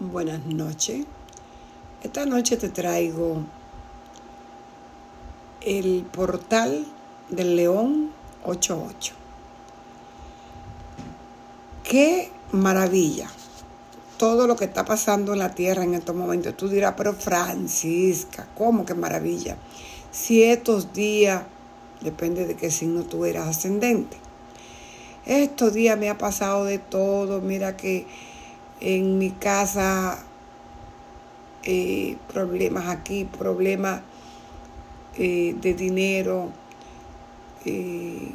Buenas noches. Esta noche te traigo el portal del León 88. Qué maravilla todo lo que está pasando en la tierra en estos momentos. Tú dirás, pero Francisca, ¿cómo que maravilla? Si estos días, depende de qué signo tú eras ascendente. Estos días me ha pasado de todo. Mira que en mi casa eh, problemas aquí, problemas eh, de dinero. Eh,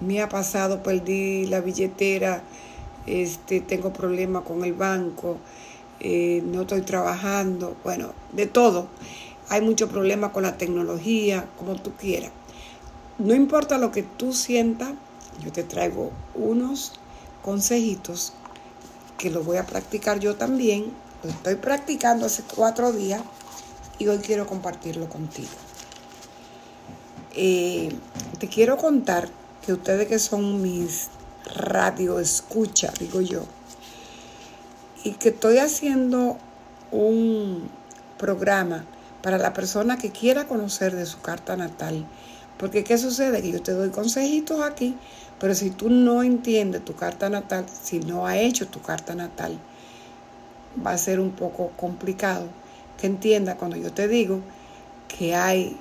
me ha pasado, perdí la billetera, este, tengo problemas con el banco, no estoy trabajando, bueno, de todo. Hay muchos problemas con la tecnología, como tú quieras. No importa lo que tú sientas, yo te traigo unos consejitos que lo voy a practicar yo también. Lo estoy practicando hace cuatro días y hoy quiero compartirlo contigo. Eh, te quiero contar que ustedes que son mis radio escucha, digo yo, y que estoy haciendo un programa para la persona que quiera conocer de su carta natal. Porque ¿qué sucede? Que yo te doy consejitos aquí pero si tú no entiendes tu carta natal, si no ha hecho tu carta natal, va a ser un poco complicado que entienda cuando yo te digo que hay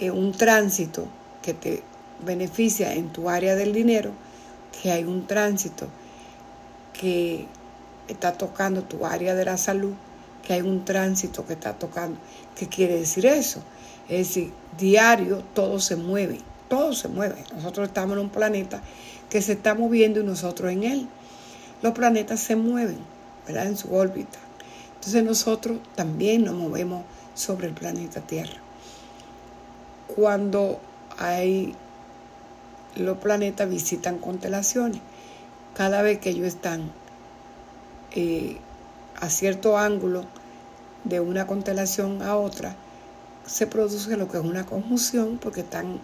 eh, un tránsito que te beneficia en tu área del dinero, que hay un tránsito que está tocando tu área de la salud, que hay un tránsito que está tocando. ¿Qué quiere decir eso? Es decir, diario todo se mueve todo se mueve. Nosotros estamos en un planeta que se está moviendo y nosotros en él. Los planetas se mueven, ¿verdad? En su órbita. Entonces nosotros también nos movemos sobre el planeta Tierra. Cuando hay los planetas visitan constelaciones, cada vez que ellos están eh, a cierto ángulo de una constelación a otra, se produce lo que es una conjunción porque están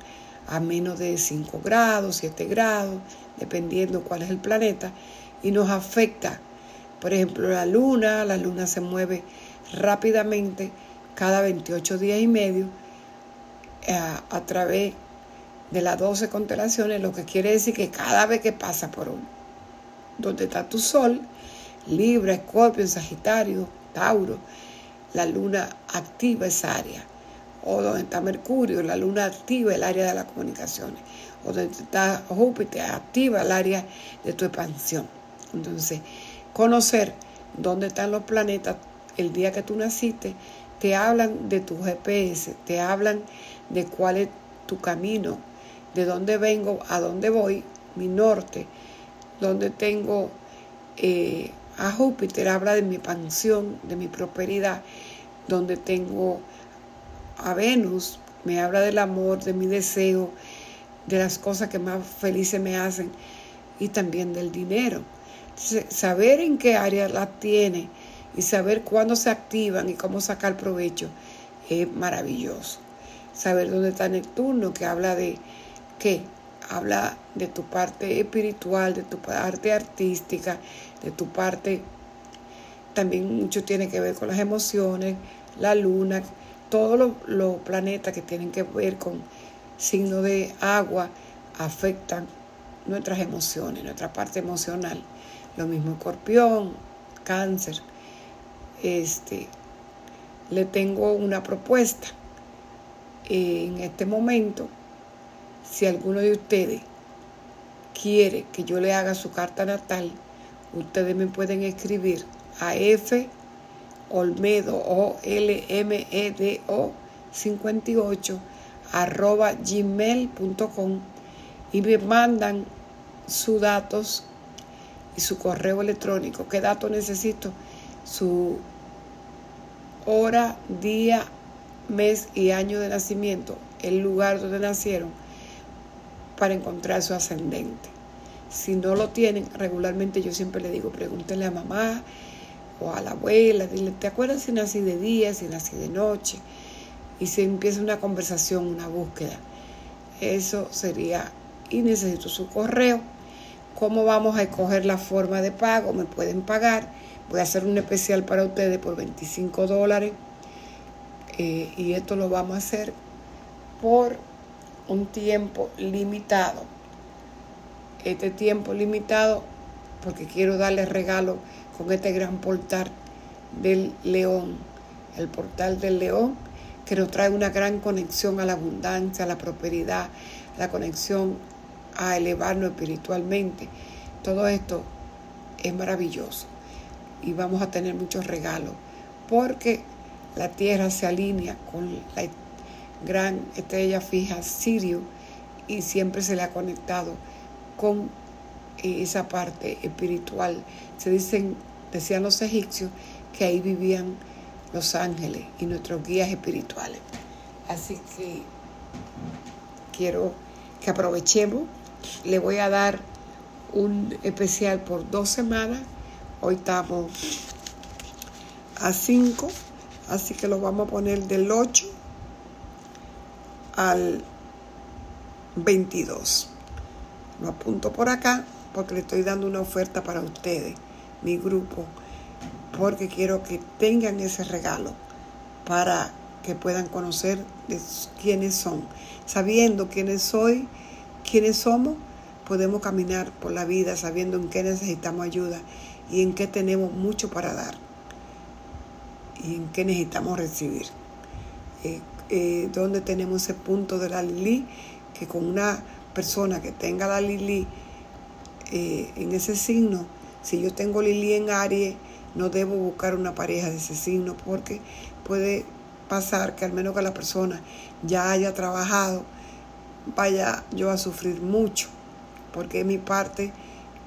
a menos de 5 grados, 7 grados, dependiendo cuál es el planeta, y nos afecta. Por ejemplo, la luna, la luna se mueve rápidamente cada 28 días y medio eh, a, través de las 12 constelaciones, lo que quiere decir que cada vez que pasa por uno, donde está tu sol, Libra, Escorpio, Sagitario, Tauro, la luna activa esa área o donde está Mercurio, la luna activa el área de las comunicaciones, o donde está Júpiter, activa el área de tu expansión. Entonces, conocer dónde están los planetas el día que tú naciste, te hablan de tu GPS, te hablan de cuál es tu camino, de dónde vengo, a dónde voy, mi norte, donde tengo eh, a Júpiter, habla de mi expansión, de mi prosperidad, donde tengo a Venus, me habla del amor, de mi deseo, de las cosas que más felices me hacen y también del dinero. saber en qué área la tiene y saber cuándo se activan y cómo sacar provecho es maravilloso. Saber dónde está Neptuno, que habla de qué? Habla de tu parte espiritual, de tu parte artística, de tu parte, también mucho tiene que ver con las emociones, la luna, todos los, planetas que tienen que ver con signos de agua afectan nuestras emociones, nuestra parte emocional. Lo mismo escorpión, cáncer. Este, le tengo una propuesta. En este momento, si alguno de ustedes quiere que yo le haga su carta natal, ustedes me pueden escribir a F Olmedo, O L M E D O 58 arroba gmail.com y me mandan sus datos y su correo electrónico. ¿Qué datos necesito? Su hora, día, mes y año de nacimiento, el lugar donde nacieron, para encontrar su ascendente. Si no lo tienen, regularmente yo siempre le digo, pregúntenle a mamá, o a la abuela, dile, ¿te acuerdas si nací de día, si nací de noche? Y se empieza una conversación, una búsqueda. Eso sería, y necesito su correo. ¿Cómo vamos a escoger la forma de pago? Me pueden pagar Voy a hacer un especial para ustedes por 25 dólares. Eh, y esto lo vamos a hacer por un tiempo limitado. Este tiempo limitado porque quiero darle regalo con este gran portal del león. El portal del león que nos trae una gran conexión a la abundancia, a la prosperidad, la conexión a elevarnos espiritualmente. Todo esto es maravilloso y vamos a tener muchos regalos porque la Tierra se alinea con la gran estrella fija Sirio y siempre se le ha conectado con esa parte espiritual. Se dicen, decían los egipcios, que ahí vivían los ángeles y nuestros guías espirituales. Así que quiero que aprovechemos. Le voy a dar un especial por dos semanas. Hoy estamos a 5, así que lo vamos a poner del 8 al 22. Lo apunto por acá porque le estoy dando una oferta para ustedes, mi grupo, porque quiero que tengan ese regalo para que puedan conocer quiénes son. Sabiendo quiénes soy, quiénes somos, podemos caminar por la vida sabiendo en qué necesitamos ayuda y en qué tenemos mucho para dar y en qué necesitamos recibir. Eh, eh, donde tenemos ese punto de la Lili, que con una persona que tenga la Lili eh, en ese signo, si yo tengo Lili en Aries, no debo buscar una pareja de ese signo porque puede pasar que al menos que la persona ya haya trabajado, vaya yo a sufrir mucho, porque es mi parte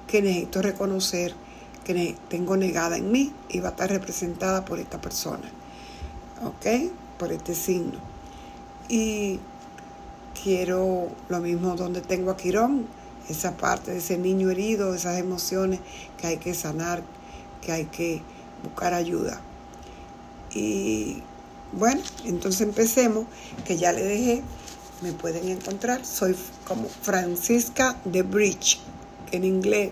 que necesito reconocer que tengo negada en mí y va a estar representada por esta persona, ¿ok? Por este signo. Y quiero lo mismo donde tengo a Quirón, esa parte de ese niño herido, esas emociones que hay que sanar, que hay que buscar ayuda. Y bueno, entonces empecemos, que ya le dejé, me pueden encontrar, soy como Francisca de Bridge, en inglés,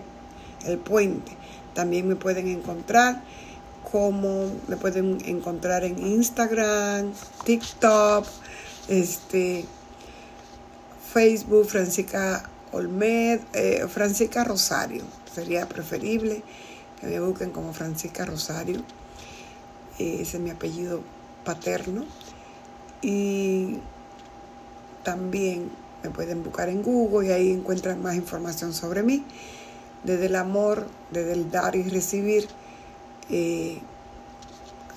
el puente. También me pueden encontrar como me pueden encontrar en Instagram, TikTok, este, Facebook, Francisca Olmed, eh, Francisca Rosario, sería preferible que me busquen como Francisca Rosario, eh, ese es mi apellido paterno, y también me pueden buscar en Google y ahí encuentran más información sobre mí, desde el amor, desde el dar y recibir, eh,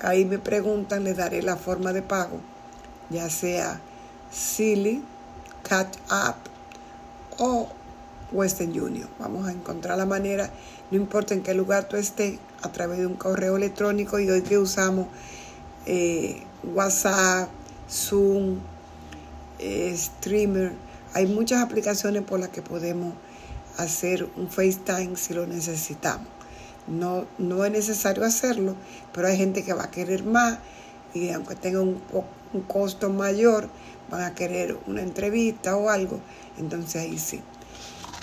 ahí me preguntan, les daré la forma de pago, ya sea Silly, Cat App, o Western Union. Vamos a encontrar la manera, no importa en qué lugar tú estés, a través de un correo electrónico y hoy que usamos eh, WhatsApp, Zoom, eh, Streamer, hay muchas aplicaciones por las que podemos hacer un FaceTime si lo necesitamos. No, no es necesario hacerlo, pero hay gente que va a querer más y aunque tenga un, un costo mayor, van a querer una entrevista o algo entonces ahí sí.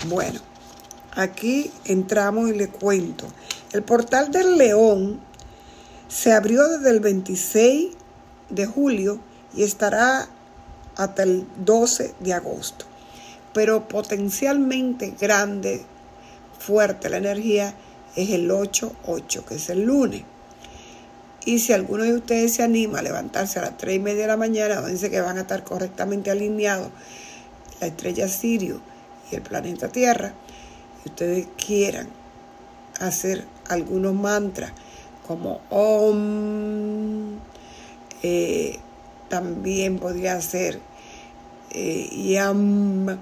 Bueno, aquí entramos y le cuento. El portal del León se abrió desde el 26 de julio y estará hasta el 12 de agosto. Pero potencialmente grande, fuerte la energía es el 8-8, que es el lunes. Y si alguno de ustedes se anima a levantarse a las 3 y media de la mañana, dice que van a estar correctamente alineados la estrella Sirio y el planeta Tierra, y ustedes quieran hacer algunos mantras como Om, eh, también podría ser eh, Yam,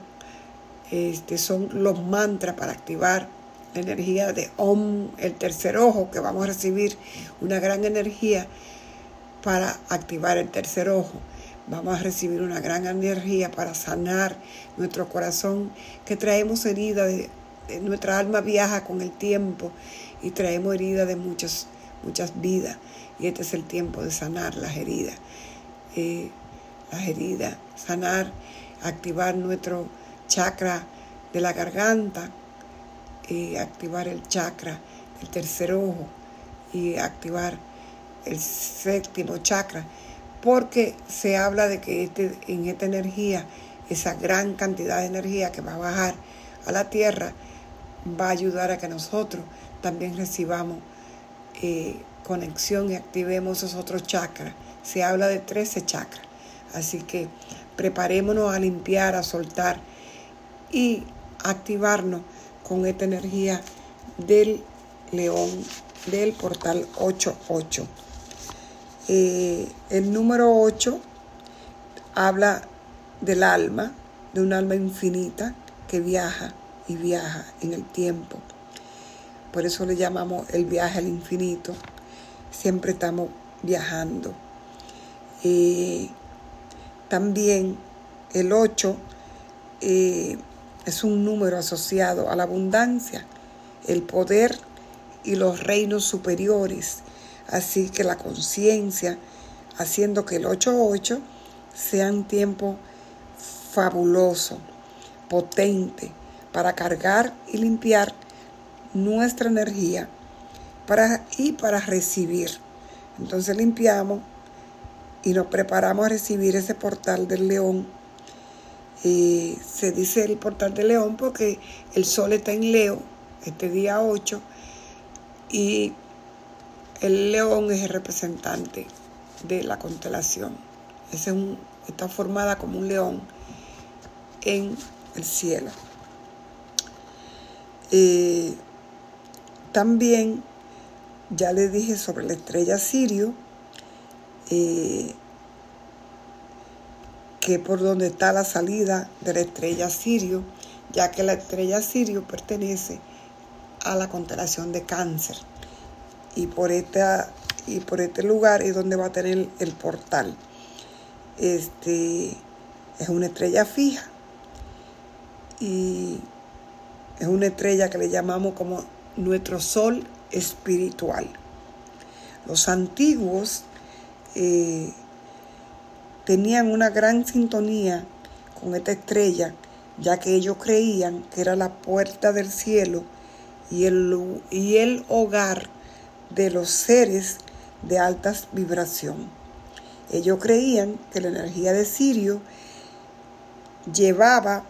este, son los mantras para activar la energía de Om, el tercer ojo, que vamos a recibir una gran energía para activar el tercer ojo vamos a recibir una gran energía para sanar nuestro corazón, que traemos heridas, de, nuestra alma viaja con el tiempo y traemos heridas de muchas, muchas vidas. Y este es el tiempo de sanar las heridas. Eh, las heridas, sanar, activar nuestro chakra de la garganta, eh, activar el chakra del tercer ojo y activar el séptimo chakra, porque se habla de que este, en esta energía, esa gran cantidad de energía que va a bajar a la tierra, va a ayudar a que nosotros también recibamos eh, conexión y activemos esos otros chakras. Se habla de 13 chakras. Así que preparémonos a limpiar, a soltar y activarnos con esta energía del león del portal 88. El número 8 habla del alma, de un alma infinita que viaja y viaja en el tiempo. Por eso le llamamos el viaje al infinito. Siempre estamos viajando. También el 8 eh, es un número asociado a la abundancia, el poder y los reinos superiores. Así que la conciencia, haciendo que el 8-8 sea un tiempo fabuloso, potente, para cargar y limpiar nuestra energía para, y para recibir. Entonces limpiamos y nos preparamos a recibir ese portal del león. Eh, se dice el portal del león porque el sol está en Leo, este día 8, y el león es el representante de la constelación. Está formada como un león en el cielo. Eh, también ya le dije sobre la estrella Sirio, eh, que por donde está la salida de la estrella Sirio, ya que la estrella Sirio pertenece a la constelación de cáncer. Y por, esta, y por este lugar es donde va a tener el portal. Este es una estrella fija. Y es una estrella que le llamamos como nuestro sol espiritual. Los antiguos eh, tenían una gran sintonía con esta estrella, ya que ellos creían que era la puerta del cielo y el, y el hogar de los seres de alta vibración. Ellos creían que la energía de Sirio llevaba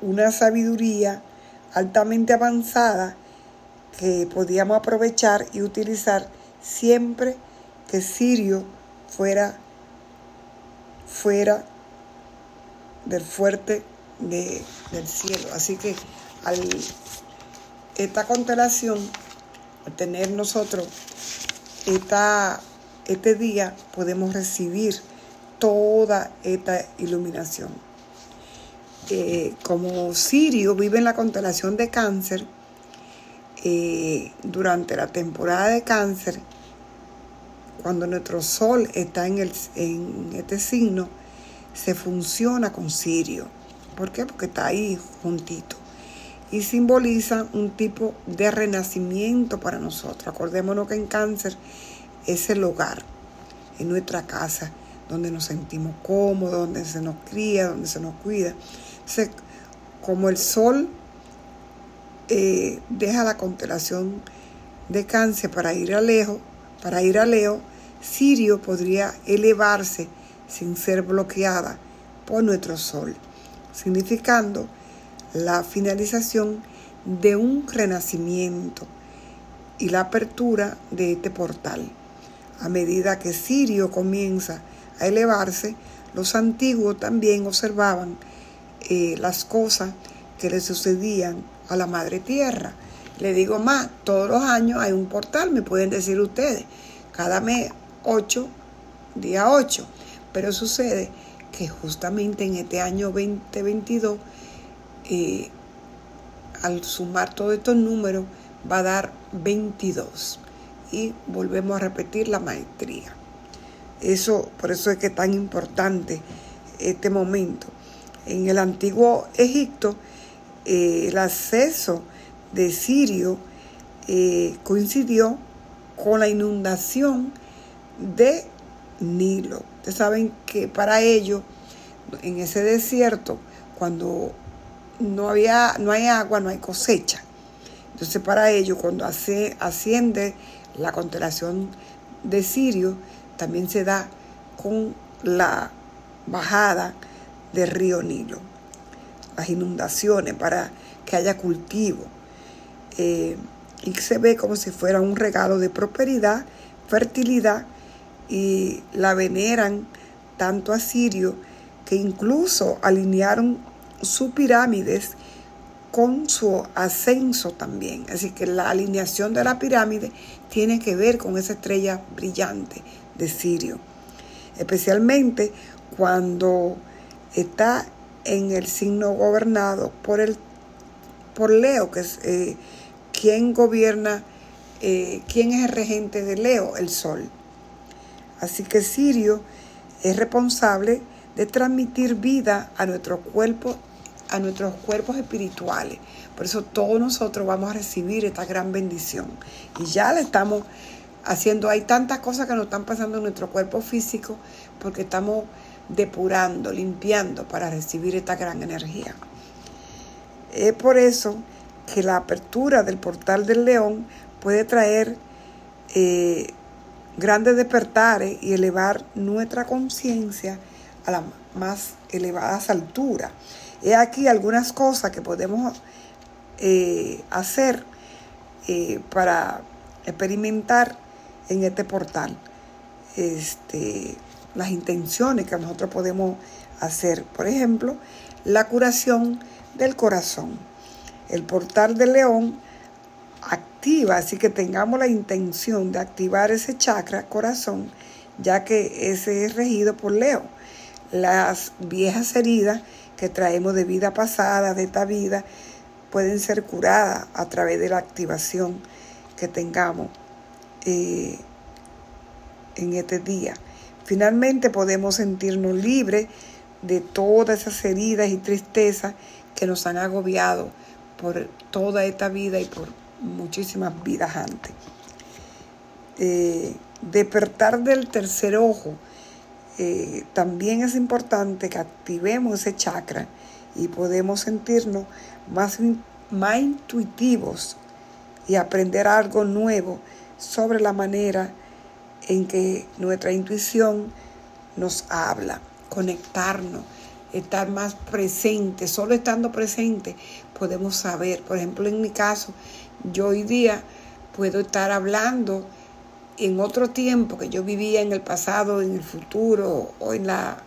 una sabiduría altamente avanzada que podíamos aprovechar y utilizar siempre que Sirio fuera, fuera del fuerte del cielo. Así que esta constelación, tener nosotros esta, este día, podemos recibir toda esta iluminación como Sirio vive en la constelación de cáncer, eh, durante la temporada de cáncer, cuando nuestro sol está en, el, en este signo, se funciona con Sirio. ¿Por qué? Porque está ahí juntito. Y simboliza un tipo de renacimiento para nosotros. Acordémonos que en cáncer es el hogar, en nuestra casa, donde nos sentimos cómodos, donde se nos cría, donde se nos cuida como el sol eh, deja la constelación de cáncer para ir a Leo, para ir a Leo, Sirio podría elevarse sin ser bloqueada por nuestro sol, significando la finalización de un renacimiento y la apertura de este portal. A medida que Sirio comienza a elevarse, los antiguos también observaban eh, las cosas que le sucedían a la madre tierra. Le digo más, todos los años hay un portal, me pueden decir ustedes, cada mes 8, día 8. Pero sucede que justamente en este año 2022, al sumar todos estos números, va a dar 22. Y volvemos a repetir la maestría. Eso, por eso es que es tan importante este momento. En el antiguo Egipto, eh, el acceso de Sirio eh, coincidió con la inundación de Nilo. Ustedes saben que para ellos, en ese desierto, cuando no, había, no hay agua, no hay cosecha. Entonces para ellos, cuando asciende La constelación de Sirio también se da con la bajada del río Nilo, las inundaciones para que haya cultivo. Eh, y se ve como si fuera un regalo de prosperidad, fertilidad, y la veneran tanto a Sirio que incluso alinearon sus pirámides con su ascenso también. Así que la alineación de la pirámide tiene que ver con esa estrella brillante de Sirio. Especialmente cuando está en el signo gobernado por, el, por Leo, que es eh, quien gobierna, eh, quién es el regente de Leo, el Sol. Así que Sirio es responsable de transmitir vida a nuestro cuerpo, a nuestros cuerpos espirituales. Por eso todos nosotros vamos a recibir esta gran bendición. Y ya le estamos haciendo, hay tantas cosas que nos están pasando en nuestro cuerpo físico porque estamos depurando, limpiando para recibir esta gran energía. Es por eso que la apertura del portal del león puede traer eh, grandes despertares y elevar nuestra conciencia a las más elevadas alturas. He aquí algunas cosas que podemos eh, hacer eh, para experimentar en este portal. Este, las intenciones que nosotros podemos hacer. Por ejemplo, la curación del corazón. El portal del león activa, así que tengamos la intención de activar ese chakra corazón, ya que ese es regido por Leo. Las viejas heridas que traemos de vida pasada, de esta vida, pueden ser curadas a través de la activación que tengamos eh, en este día. Finalmente podemos sentirnos libres de todas esas heridas y tristezas que nos han agobiado por toda esta vida y por muchísimas vidas antes. Eh, despertar del tercer ojo. Eh, también es importante que activemos ese chakra y podemos sentirnos más, más intuitivos y aprender algo nuevo sobre la manera en que nuestra intuición nos habla, conectarnos, estar más presente. Solo estando presente podemos saber. Por ejemplo, en mi caso, yo hoy día puedo estar hablando en otro tiempo que yo vivía en el pasado, en el futuro o en, la,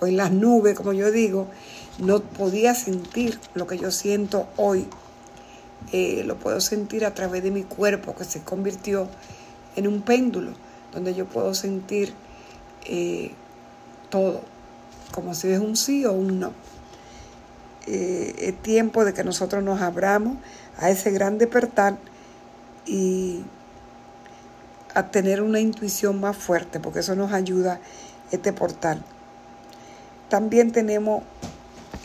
o en las nubes, como yo digo, no podía sentir lo que yo siento hoy. Eh, lo puedo sentir a través de mi cuerpo que se convirtió en un péndulo donde yo puedo sentir eh, todo, como si es un sí o un no. Eh, es tiempo de que nosotros nos abramos a ese gran despertar y a tener una intuición más fuerte, porque eso nos ayuda este portal. También tenemos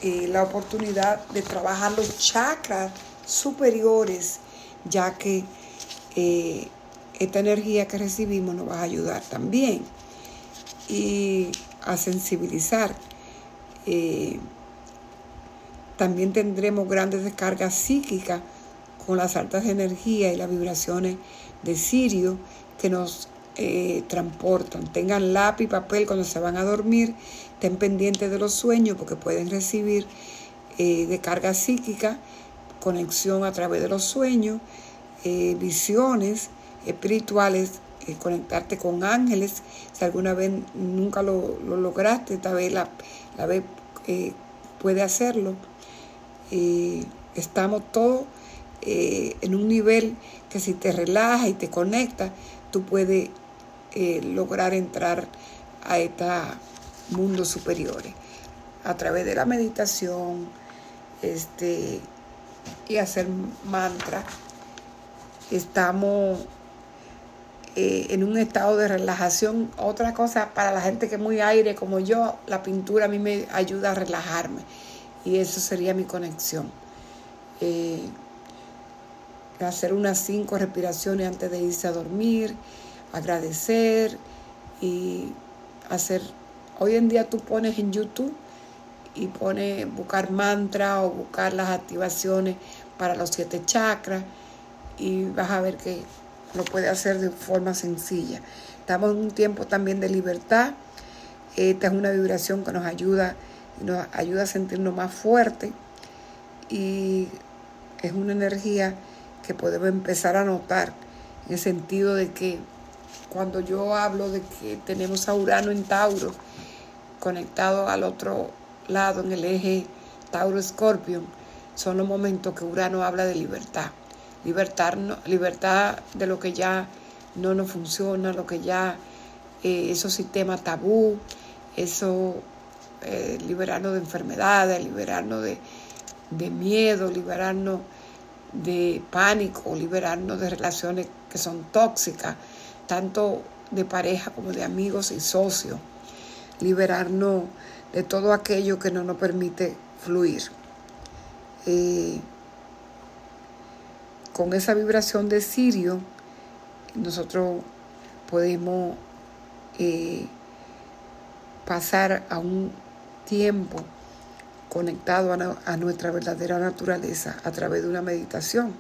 eh, la oportunidad de trabajar los chakras superiores, ya que esta energía que recibimos nos va a ayudar también y a sensibilizar. Eh, también tendremos grandes descargas psíquicas con las altas energías y las vibraciones de Sirio que nos eh, transportan. Tengan lápiz y papel cuando se van a dormir, estén pendientes de los sueños porque pueden recibir eh, descargas psíquicas, conexión a través de los sueños, visiones espirituales, eh, conectarte con ángeles. Si alguna vez nunca lo, lograste, esta vez la, la vez eh, puede hacerlo. estamos todos eh, en un nivel que si te relajas y te conectas, tú puedes lograr entrar a estos mundos superiores a través de la meditación este, y hacer mantra. Estamos eh, en un estado de relajación. Otra cosa para la gente que es muy aire como yo, la pintura a mí me ayuda a relajarme y eso sería mi conexión. Eh, hacer unas cinco respiraciones antes de irse a dormir, agradecer y hacer... Hoy en día tú pones en YouTube y pones buscar mantra o buscar las activaciones para los siete chakras y vas a ver que lo puede hacer de forma sencilla. Estamos en un tiempo también de libertad. Esta es una vibración que nos ayuda, nos ayuda a sentirnos más fuertes y es una energía que podemos empezar a notar en el sentido de que cuando yo hablo de que tenemos a Urano en Tauro conectado al otro lado en el eje Tauro-Escorpio, son los momentos que Urano habla de libertad. Libertad, libertad de lo que ya no nos funciona, lo que ya, eh, esos sistemas tabú, eso, eh, liberarnos de enfermedades, liberarnos de, de miedo, liberarnos de pánico, liberarnos de relaciones que son tóxicas, tanto de pareja como de amigos y socios, liberarnos de todo aquello que no nos permite fluir. Eh, con esa vibración de Sirio, nosotros podemos eh, pasar a un tiempo conectado a, nuestra verdadera naturaleza a través de una meditación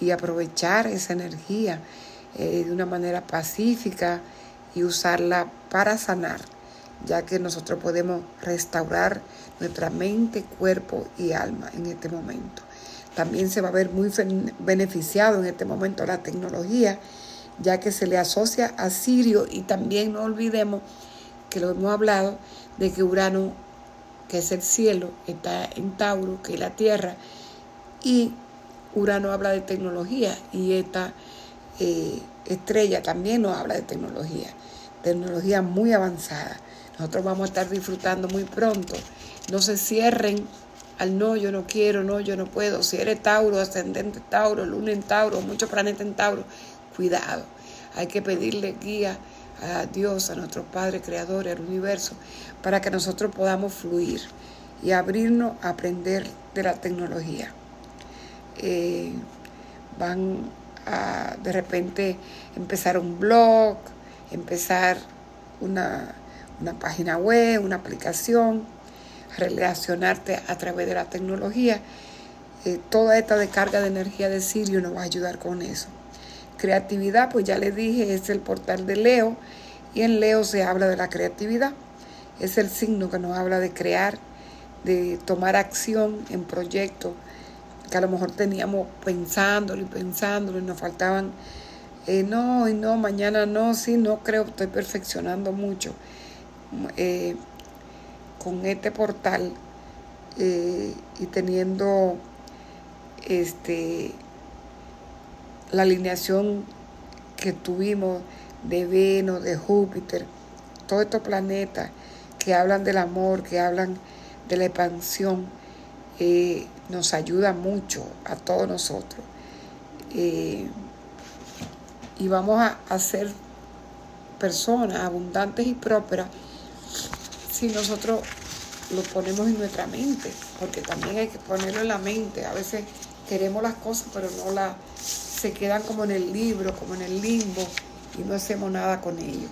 y aprovechar esa energía eh, de una manera pacífica y usarla para sanar, ya que nosotros podemos restaurar nuestra mente, cuerpo y alma en este momento. También se va a ver muy beneficiado en este momento la tecnología, ya que se le asocia a Sirio y también no olvidemos que lo hemos hablado de que Urano que es el cielo, está en Tauro, que es la tierra, y Urano habla de tecnología y esta eh, estrella también nos habla de tecnología, tecnología muy avanzada. Nosotros vamos a estar disfrutando muy pronto. No se cierren al no, yo no quiero, no, yo no puedo. Si eres Tauro, ascendente Tauro, luna en Tauro, muchos planetas en Tauro, cuidado. Hay que pedirle guía a Dios, a nuestro Padre Creador, al universo, para que nosotros podamos fluir y abrirnos a aprender de la tecnología. Eh, van a de repente empezar un blog, empezar una, página web, una aplicación, relacionarte a través de la tecnología. Eh, toda esta descarga de energía de Sirio nos va a ayudar con eso. Creatividad, pues ya les dije, es el portal de Leo y en Leo se habla de la creatividad. Es el signo que nos habla de crear, de tomar acción en proyectos que a lo mejor teníamos pensándolo y pensándolo y nos faltaban, eh, no, y no, mañana no, sí, no creo, estoy perfeccionando mucho. Eh, con este portal eh, y teniendo este la alineación que tuvimos de Venus, de Júpiter, todos estos planetas que hablan del amor, que hablan de la expansión, eh, nos ayuda mucho a todos nosotros. Eh, y vamos a, a ser personas abundantes y prósperas si nosotros lo ponemos en nuestra mente, porque también hay que ponerlo en la mente. A veces queremos las cosas, pero no las se quedan como en el libro, como en el limbo, y no hacemos nada con ellos.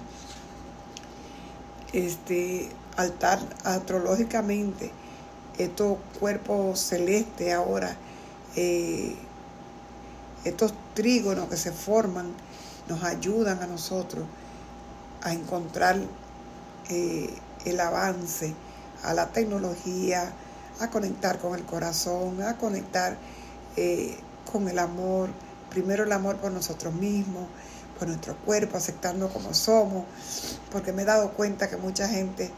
Este, altar astrológicamente, estos cuerpos celestes ahora, eh, estos trígonos que se forman, nos ayudan a nosotros a encontrar eh, el avance a la tecnología, a conectar con el corazón, a conectar eh, con el amor, primero el amor por nosotros mismos, por nuestro cuerpo, aceptarnos como somos, porque me he dado cuenta que mucha gente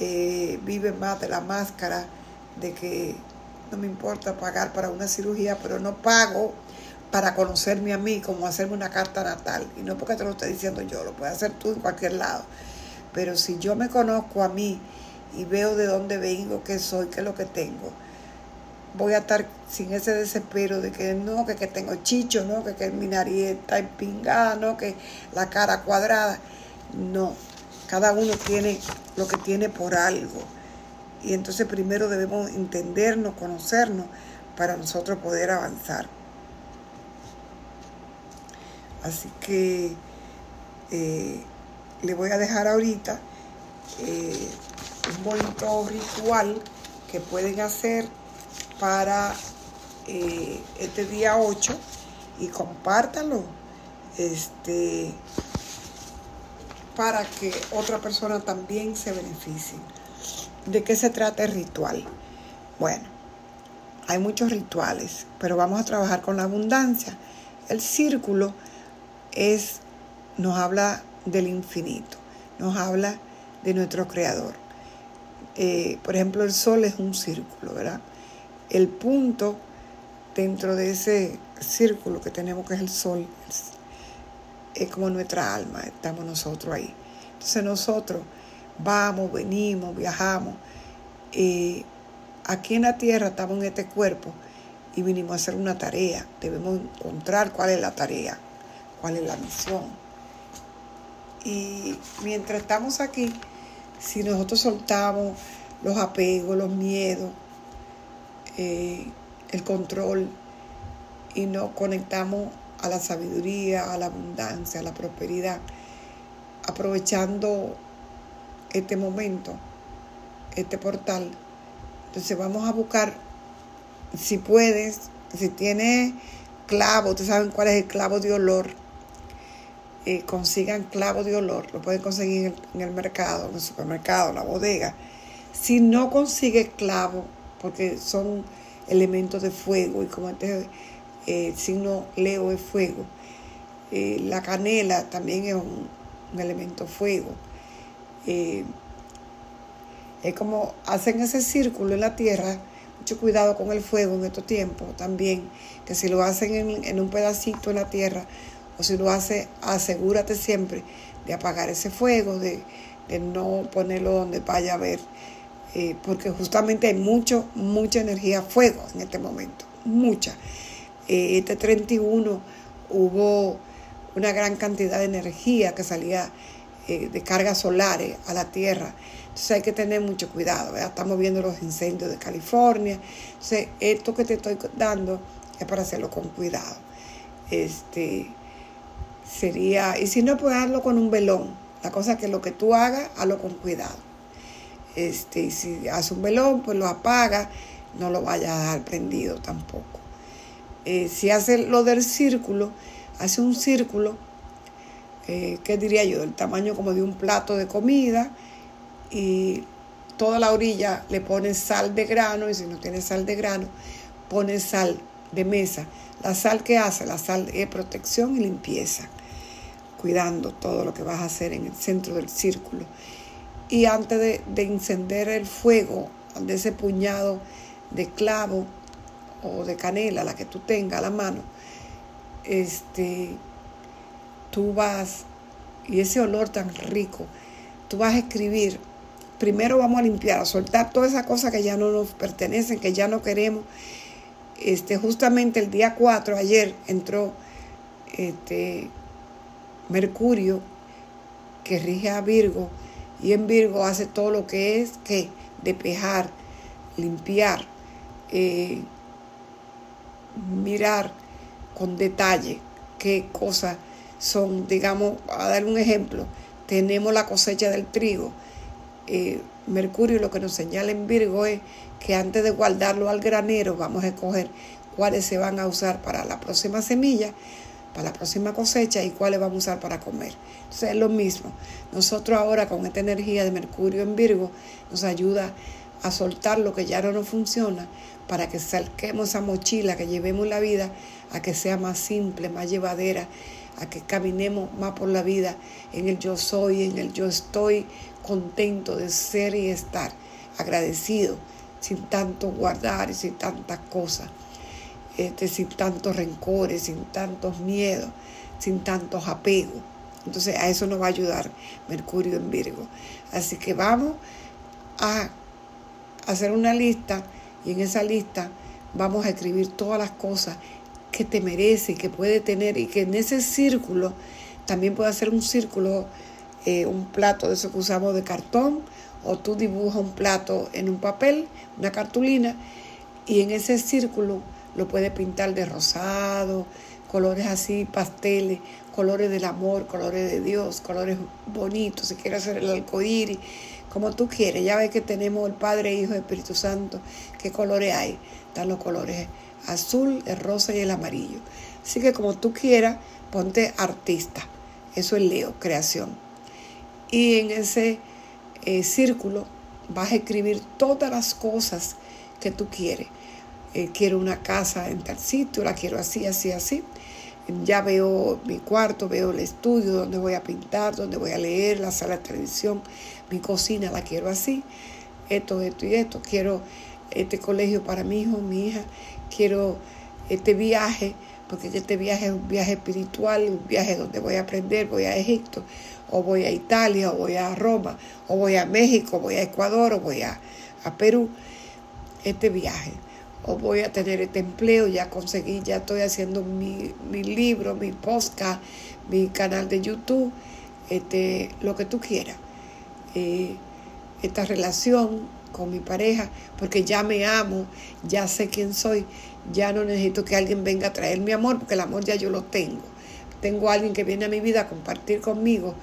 eh, vive más de la máscara, de que no me importa pagar para una cirugía, pero no pago para conocerme a mí, como hacerme una carta natal. Y no porque te lo esté diciendo yo, lo puedes hacer tú en cualquier lado. Pero si yo me conozco a mí y veo de dónde vengo, qué soy, qué es lo que tengo, voy a estar sin ese desespero de que no, que, que tengo chicho, no, que, que mi nariz está empingada, no, que la cara cuadrada. No, cada uno tiene lo que tiene por algo. Y entonces primero debemos entendernos, conocernos, para nosotros poder avanzar. Así que eh, le voy a dejar ahorita eh, un bonito ritual que pueden hacer para eh, este día 8 y compártanlo. este, para que otra persona también se beneficie. ¿De qué se trata el ritual? Bueno, hay muchos rituales, pero vamos a trabajar con la abundancia. El círculo es, nos habla del infinito, nos habla de nuestro creador. Eh, por ejemplo, el sol es un círculo, ¿verdad? El punto dentro de ese círculo que tenemos que es el sol es como nuestra alma, estamos nosotros ahí. Entonces nosotros vamos, venimos, viajamos. y aquí en la tierra estamos en este cuerpo y vinimos a hacer una tarea. Debemos encontrar cuál es la tarea, cuál es la misión. Y mientras estamos aquí, si nosotros soltamos los apegos, los miedos, eh, el control y nos conectamos a la sabiduría, a la abundancia, a la prosperidad, aprovechando este momento, este portal. Entonces vamos a buscar, si puedes, si tienes clavo, ustedes saben cuál es el clavo de olor, eh, consigan clavo de olor, lo pueden conseguir en el mercado, en el supermercado, en la bodega. Si no consigue clavo, porque son elementos de fuego y como antes el signo Leo es fuego. Eh, la canela también es un, elemento fuego. Eh, es como hacen ese círculo en la tierra, mucho cuidado con el fuego en estos tiempos también, que si lo hacen en, un pedacito en la tierra o si lo hace, asegúrate siempre de apagar ese fuego, de, no ponerlo donde vaya a ver, eh, porque justamente hay mucho, mucha energía fuego en este momento, mucha. Eh, este 31 hubo una gran cantidad de energía que salía eh, de cargas solares a la Tierra. Entonces hay que tener mucho cuidado. Estamos viendo los incendios de California. Entonces esto que te estoy dando es para hacerlo con cuidado. Este sería, y si no, puedes hacerlo con un velón. La cosa es que lo que tú hagas, hazlo con cuidado. Este, y si haces un velón, pues lo apagas, no lo vayas a dejar prendido tampoco. Eh, si hace lo del círculo, hace un círculo, eh, ¿qué diría yo? Del tamaño como de un plato de comida y toda la orilla le pone sal de grano y si no tiene sal de grano, pone sal de mesa. La sal que hace, la sal es protección y limpieza, cuidando todo lo que vas a hacer en el centro del círculo. Y antes de, de encender el fuego de ese puñado de clavo, o de canela, la que tú tengas a la mano, este, tú vas, y ese olor tan rico, tú vas a escribir, primero vamos a limpiar, a soltar todas esas cosas que ya no nos pertenecen, que ya no queremos. Este, justamente el día 4, ayer, entró este, Mercurio, que rige a Virgo, y en Virgo hace todo lo que es que despejar, limpiar, eh, mirar con detalle qué cosas son, digamos, a dar un ejemplo, tenemos la cosecha del trigo. Eh, Mercurio lo que nos señala en Virgo es que antes de guardarlo al granero vamos a escoger cuáles se van a usar para la próxima semilla, para la próxima cosecha y cuáles vamos a usar para comer. Entonces es lo mismo. Nosotros ahora con esta energía de Mercurio en Virgo nos ayuda a soltar lo que ya no nos funciona para que saquemos esa mochila que llevemos la vida a que sea más simple, más llevadera, a que caminemos más por la vida en el yo soy, en el yo estoy contento de ser y estar, agradecido, sin tanto guardar y sin tantas cosas, este, sin tantos rencores, sin tantos miedos, sin tantos apegos. Entonces a eso nos va a ayudar Mercurio en Virgo. Así que vamos a hacer una lista y en esa lista vamos a escribir todas las cosas que te merece, que puede tener y que en ese círculo también puede hacer un círculo, eh, un plato de eso que usamos de cartón o tú dibujas un plato en un papel, una cartulina y en ese círculo lo puedes pintar de rosado, colores así, pasteles, colores del amor, colores de Dios, colores bonitos, si quieres hacer el arcoíris, como tú quieres. Ya ves que tenemos el Padre, Hijo Espíritu Santo. ¿Qué colores hay? Están los colores azul, el rosa y el amarillo. Así que como tú quieras, ponte artista. Eso es Leo, creación. Y en ese eh, círculo vas a escribir todas las cosas que tú quieres. Eh, quiero una casa en tal sitio, la quiero así, así, así. Ya veo mi cuarto, veo el estudio donde voy a pintar, donde voy a leer, la sala de televisión, mi cocina la quiero así, esto, esto y esto. Quiero este colegio para mi hijo, mi hija, quiero este viaje, porque este viaje es un viaje espiritual, un viaje donde voy a aprender, voy a Egipto, o voy a Italia, o voy a Roma, o voy a México, voy a Ecuador, o voy a, a Perú. Este viaje o voy a tener este empleo, ya conseguí, ya estoy haciendo mi, mi libro, mi podcast, mi canal de YouTube, este, lo que tú quieras. Eh, esta relación con mi pareja, porque ya me amo, ya sé quién soy, ya no necesito que alguien venga a traer mi amor, porque el amor ya yo lo tengo. Tengo a alguien que viene a mi vida a compartir conmigo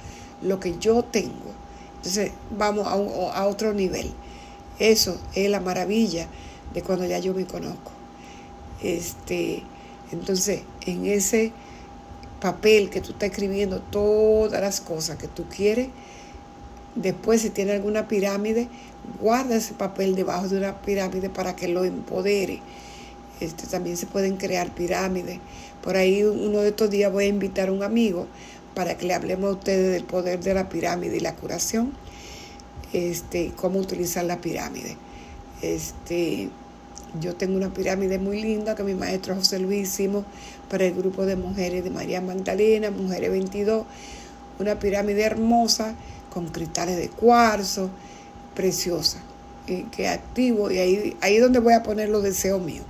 lo que yo tengo. Entonces vamos a, a otro nivel. Eso es la maravilla de cuando ya yo me conozco. Este, entonces, en ese papel que tú estás escribiendo todas las cosas que tú quieres, después si tiene alguna pirámide, guarda ese papel debajo de una pirámide para que lo empodere. Este, también se pueden crear pirámides. Por ahí uno de estos días voy a invitar a un amigo para que le hablemos a ustedes del poder de la pirámide y la curación, este, cómo utilizar la pirámide. Este, yo tengo una pirámide muy linda que mi maestro José Luis hicimos para el grupo de mujeres de María Magdalena, Mujeres 22. Una pirámide hermosa con cristales de cuarzo, preciosa, y que activo y ahí, ahí es donde voy a poner los deseos míos.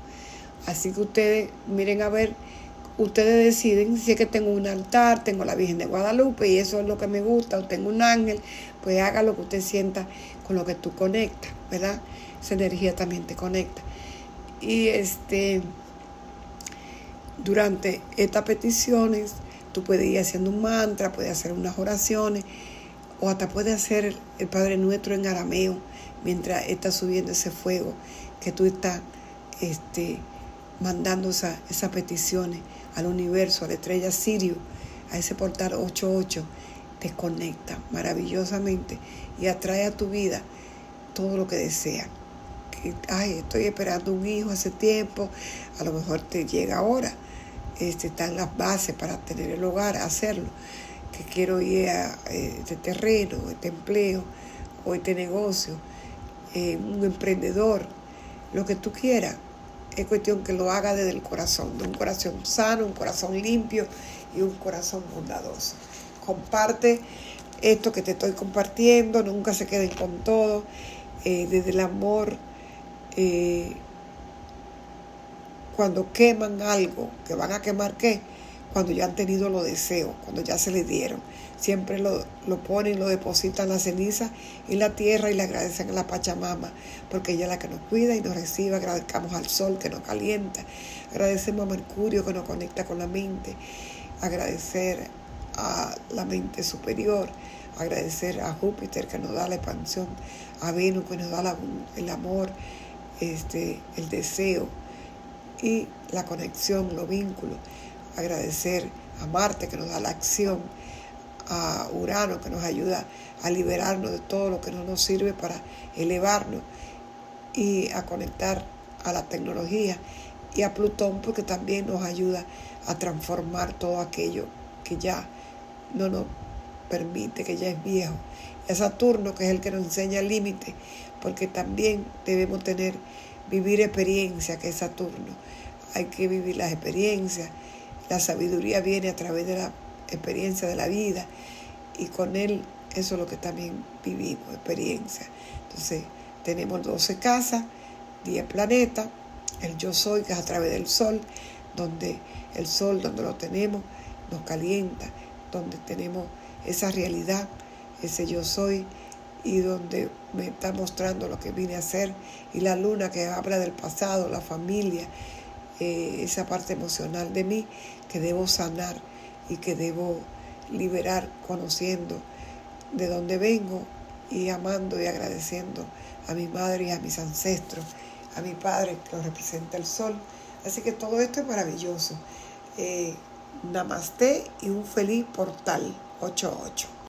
Así que ustedes miren a ver, ustedes deciden si es que tengo un altar, tengo la Virgen de Guadalupe y eso es lo que me gusta, o tengo un ángel, pues haga lo que usted sienta con lo que tú conectas, ¿verdad? esa energía también te conecta. Y este, durante estas peticiones, tú puedes ir haciendo un mantra, puedes hacer unas oraciones, o hasta puedes hacer el Padre Nuestro en arameo mientras está subiendo ese fuego que tú estás este, mandando esas peticiones al universo, a la estrella Sirio, a ese portal 88, te conecta maravillosamente y atrae a tu vida todo lo que deseas estoy esperando un hijo hace tiempo, a lo mejor te llega ahora. Este, están las bases para tener el hogar, hacerlo. Que quiero ir a este terreno, este empleo o este negocio, eh, un emprendedor, lo que tú quieras. Es cuestión que lo haga desde el corazón, de un corazón sano, un corazón limpio y un corazón bondadoso. Comparte esto que te estoy compartiendo, nunca se queden con todo, eh, desde el amor eh, cuando queman algo, que van a quemar qué, cuando ya han tenido los deseos, cuando ya se les dieron. Siempre lo, lo ponen, lo depositan la ceniza y la tierra y le agradecen a la Pachamama, porque ella es la que nos cuida y nos recibe. Agradecemos al sol que nos calienta. Agradecemos a Mercurio que nos conecta con la mente. Agradecer a la mente superior. Agradecer a Júpiter que nos da la expansión. A Venus que nos da el amor este, el deseo y la conexión, los vínculos. Agradecer a Marte que nos da la acción, a Urano que nos ayuda a liberarnos de todo lo que no nos sirve para elevarnos y a conectar a la tecnología y a Plutón porque también nos ayuda a transformar todo aquello que ya no nos permite, que ya es viejo. Y Saturno que es el que nos enseña el límite porque también debemos tener, vivir experiencia, que es Saturno. Hay que vivir las experiencias. La sabiduría viene a través de la experiencia de la vida y con él eso es lo que también vivimos, experiencia. Entonces, tenemos 12 casas, 10 planetas, el yo soy, que es a través del sol, donde el sol, donde lo tenemos, nos calienta, donde tenemos esa realidad, ese yo soy, y donde me está mostrando lo que vine a hacer y la luna que habla del pasado, la familia, eh, esa parte emocional de mí que debo sanar y que debo liberar conociendo de dónde vengo y amando y agradeciendo a mi madre y a mis ancestros, a mi padre que lo representa el sol. Así que todo esto es maravilloso. Eh, Namaste y un feliz portal 88.